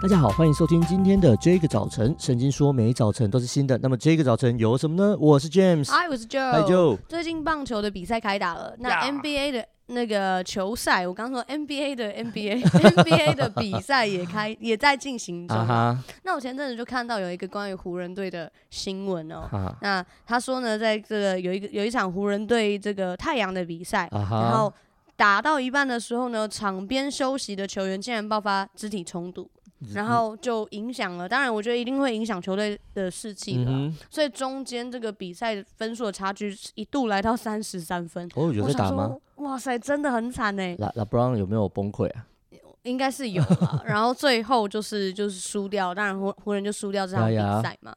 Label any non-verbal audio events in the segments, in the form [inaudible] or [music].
大家好，欢迎收听今天的这个早晨。圣经说每早晨都是新的，那么这个早晨有什么呢？我是 James，嗨，我是 Joe。嗨，Joe。最近棒球的比赛开打了，那 NBA 的那个球赛，我刚说 NBA 的 NBA，NBA [laughs] 的比赛也开 [laughs] 也在进行中。Uh -huh. 那我前阵子就看到有一个关于湖人队的新闻哦。Uh -huh. 那他说呢，在这个有一个有一场湖人队这个太阳的比赛，uh -huh. 然后打到一半的时候呢，场边休息的球员竟然爆发肢体冲突。然后就影响了，当然我觉得一定会影响球队的士气的、嗯，所以中间这个比赛分数的差距一度来到三十三分。哦，有在打吗？哇塞，真的很惨哎。拉拉布朗有没有崩溃啊？应该是有吧，[laughs] 然后最后就是就是输掉，当然湖湖人就输掉这场比赛嘛。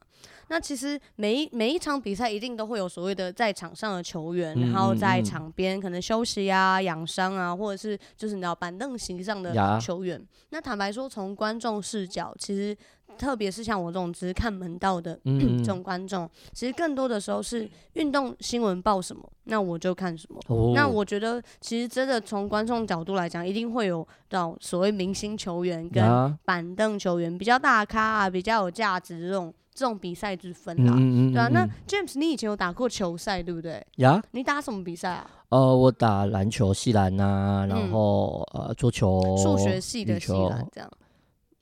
那其实每一每一场比赛一定都会有所谓的在场上的球员，嗯、然后在场边可能休息啊、养伤啊，或者是就是你知道板凳席上的球员。那坦白说，从观众视角，其实特别是像我这种只是看门道的、嗯、[clears throat] 这种观众，其实更多的时候是运动新闻报什么，那我就看什么。哦、那我觉得，其实真的从观众角度来讲，一定会有到所谓明星球员跟板凳球员比较大咖啊，比较有价值的这种。这种比赛之分啦，对啊。那 James，你以前有打过球赛，对不对？呀，你打什么比赛啊？呃，我打篮球、系篮呐，然后、嗯、呃，桌球、数学系的系篮这样。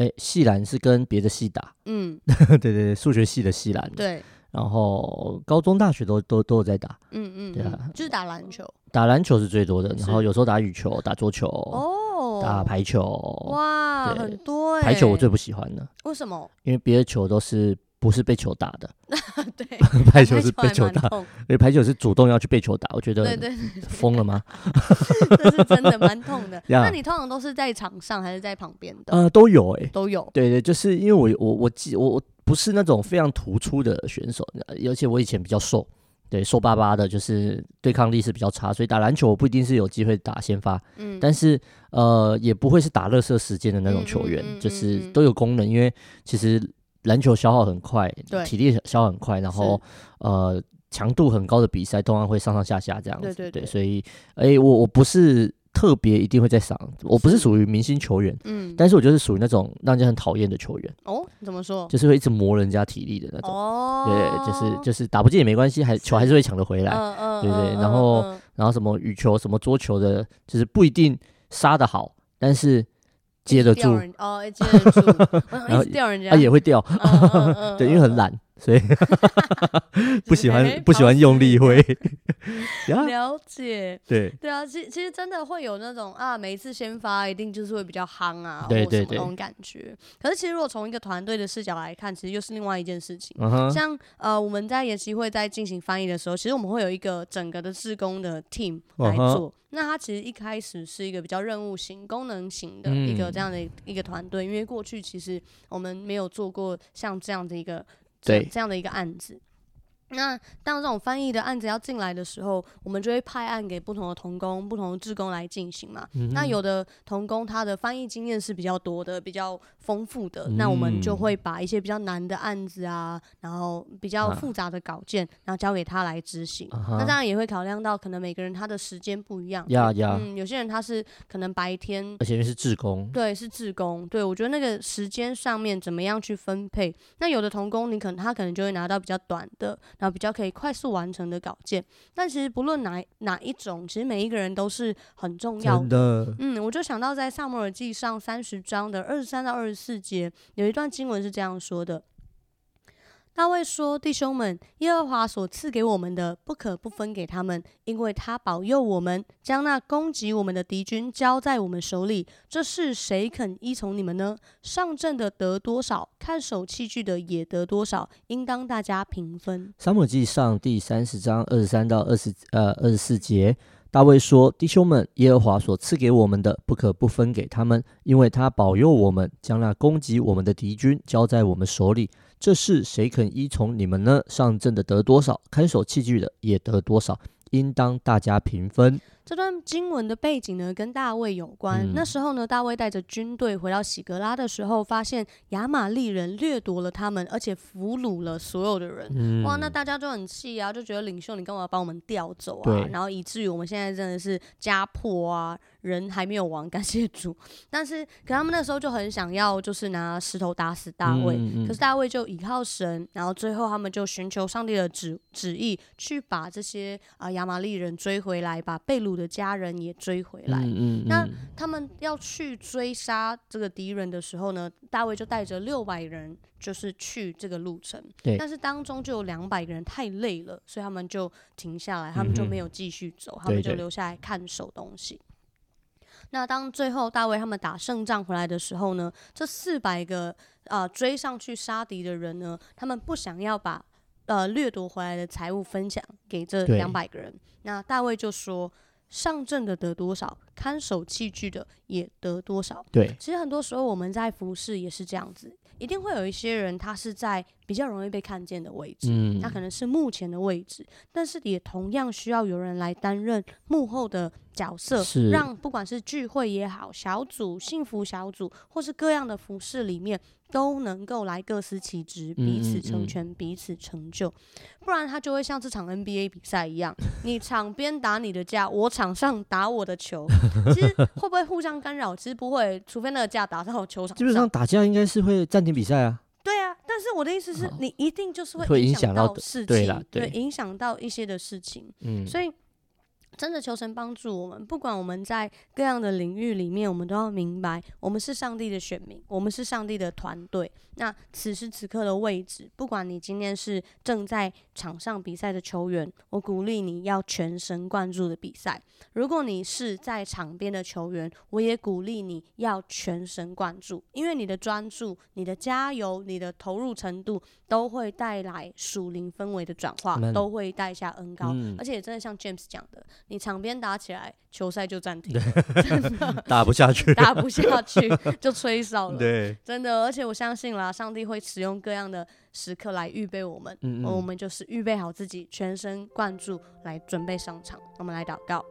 哎、欸，系篮是跟别的系打。嗯，[laughs] 对对对，数学系的系篮。对。然后高中、大学都都都有在打。嗯嗯。对啊，就是打篮球。打篮球是最多的，然后有时候打羽球、打桌球。哦。打排球。哇，很多。排球我最不喜欢的。为什么？因为别的球都是。不是被球打的，[laughs] 对，[laughs] 排球是被球打，因为排球是主动要去被球打，我觉得疯了吗？这是真的 [laughs] 蛮痛的。那你通常都是在场上还是在旁边的？呃，都有哎、欸，都有。对，对对，就是因为我我我记我我不是那种非常突出的选手，而且我以前比较瘦，对，瘦巴巴的，就是对抗力是比较差，所以打篮球我不一定是有机会打先发，嗯，但是呃也不会是打热射时间的那种球员，嗯嗯嗯嗯，就是都有功能，因为其实。篮球消耗很快，体力消耗很快，然后呃强度很高的比赛，通常会上上下下这样子。对对对，对所以哎、欸，我我不是特别一定会在上，我不是属于明星球员，嗯，但是我就是属于那种让人家很讨厌的球员。哦，怎么说？就是会一直磨人家体力的那种。哦，对，就是就是打不进也没关系，还球还是会抢得回来。嗯嗯，对，对对。然后然后什么羽球、什么桌球的，就是不一定杀得好，但是。接得住。哦，接得住，[laughs] 然后掉人家，他也会掉，[laughs] 对，因为很懒，所以 [laughs] 不喜欢不喜欢用力挥。[laughs] 了解，对对啊，其其实真的会有那种啊，每一次先发一定就是会比较夯啊，对对对，那种感觉。可是其实如果从一个团队的视角来看，其实又是另外一件事情。像呃，我们在研习会在进行翻译的时候，其实我们会有一个整个的志工的 team 来做。那它其实一开始是一个比较任务型、功能型的一个这样的一个团队，因为过去其实我们没有做过像这样的一个这这样的一个案子。那当这种翻译的案子要进来的时候，我们就会派案给不同的童工、不同的志工来进行嘛。嗯、那有的童工他的翻译经验是比较多的、比较丰富的、嗯，那我们就会把一些比较难的案子啊，然后比较复杂的稿件，啊、然后交给他来执行、啊。那当然也会考量到可能每个人他的时间不一样。呀呀，嗯，有些人他是可能白天，而且是志工，对，是志工。对，我觉得那个时间上面怎么样去分配？那有的童工你可能他可能就会拿到比较短的。然后比较可以快速完成的稿件，但其实不论哪哪一种，其实每一个人都是很重要的。的嗯，我就想到在萨摩尔记上三十章的二十三到二十四节，有一段经文是这样说的。大卫说：“弟兄们，耶和华所赐给我们的，不可不分给他们，因为他保佑我们，将那攻击我们的敌军交在我们手里。这是谁肯依从你们呢？上阵的得多少，看守器具的也得多少，应当大家平分。”撒母记上第三十章二十三到二十呃二十四节，大卫说：“弟兄们，耶和华所赐给我们的，不可不分给他们，因为他保佑我们，将那攻击我们的敌军交在我们手里。”这事谁肯依从你们呢？上阵的得多少，看守器具的也得多少，应当大家平分。这段经文的背景呢，跟大卫有关。嗯、那时候呢，大卫带着军队回到喜格拉的时候，发现亚玛力人掠夺了他们，而且俘虏了所有的人。嗯、哇，那大家就很气啊，就觉得领袖你干嘛把我们调走啊？然后以至于我们现在真的是家破啊。人还没有亡，感谢主。但是，可他们那时候就很想要，就是拿石头打死大卫。可是大卫就倚靠神，然后最后他们就寻求上帝的旨旨意，去把这些啊亚玛力人追回来，把被掳的家人也追回来。嗯嗯、那他们要去追杀这个敌人的时候呢，大卫就带着六百人，就是去这个路程。对但是当中就有两百个人太累了，所以他们就停下来，他们就没有继续走，嗯、他们就留下来看守东西。那当最后大卫他们打胜仗回来的时候呢，这四百个啊、呃、追上去杀敌的人呢，他们不想要把呃掠夺回来的财物分享给这两百个人。那大卫就说：上阵的得多少，看守器具的也得多少。对，其实很多时候我们在服饰也是这样子。一定会有一些人，他是在比较容易被看见的位置，嗯，他可能是幕前的位置，但是也同样需要有人来担任幕后的角色，是让不管是聚会也好、小组、幸福小组，或是各样的服饰里面，都能够来各司其职，彼此成全，嗯嗯、彼此成就，不然他就会像这场 NBA 比赛一样，你场边打你的架，我场上打我的球，其实会不会互相干扰？其实不会，除非那个架打到球场上。基本上打架应该是会暂停比赛啊。但是我的意思是你一定就是会影响到事情，对，对，影响到一些的事情，嗯，所以。真的求神帮助我们，不管我们在各样的领域里面，我们都要明白，我们是上帝的选民，我们是上帝的团队。那此时此刻的位置，不管你今天是正在场上比赛的球员，我鼓励你要全神贯注的比赛；如果你是在场边的球员，我也鼓励你要全神贯注，因为你的专注、你的加油、你的投入程度，都会带来属灵氛围的转化都会带下恩高。嗯、而且真的像 James 讲的。你场边打起来，球赛就暂停，真的打不下去，打不下去就吹哨了。[laughs] 对，真的，而且我相信啦，上帝会使用各样的时刻来预备我们，嗯嗯，我们就是预备好自己，全神贯注来准备上场。我们来祷告。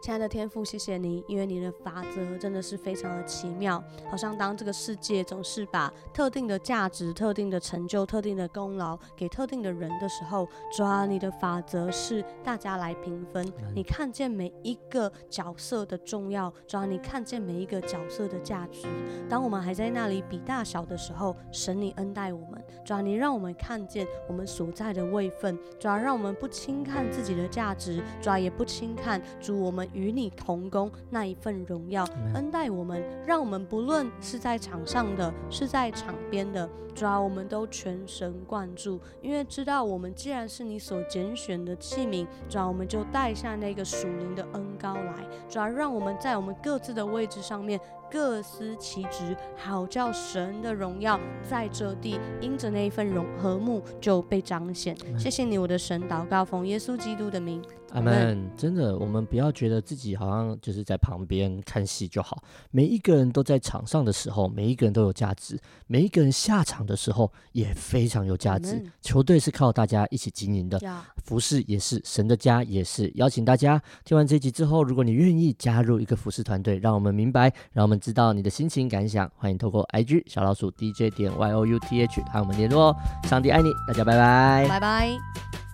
亲爱的天父，谢谢你，因为你的法则真的是非常的奇妙。好像当这个世界总是把特定的价值、特定的成就、特定的功劳给特定的人的时候，主啊，你的法则是大家来平分。你看见每一个角色的重要，主啊，你看见每一个角色的价值。当我们还在那里比大小的时候，神你恩待我们，主啊，你让我们看见我们所在的位分，主啊，让我们不轻看自己的价值，主啊，也不轻看主我们。与你同工那一份荣耀，恩待我们，让我们不论是在场上的，是在场边的，主啊，我们都全神贯注，因为知道我们既然是你所拣选的器皿，主啊，我们就带下那个属灵的恩膏来，主啊，让我们在我们各自的位置上面。各司其职，好叫神的荣耀在这地，因着那一份荣和睦就被彰显。谢谢你，我的神，祷告奉耶稣基督的名，阿门。真的，我们不要觉得自己好像就是在旁边看戏就好。每一个人都在场上的时候，每一个人都有价值；每一个人下场的时候也非常有价值。球队是靠大家一起经营的.服饰也是神的家，也是邀请大家听完这集之后，如果你愿意加入一个服饰团队，让我们明白，让我们。知道你的心情感想，欢迎透过 IG 小老鼠 DJ 点 YOUTH 和我们联络哦。上帝爱你，大家拜拜，拜拜。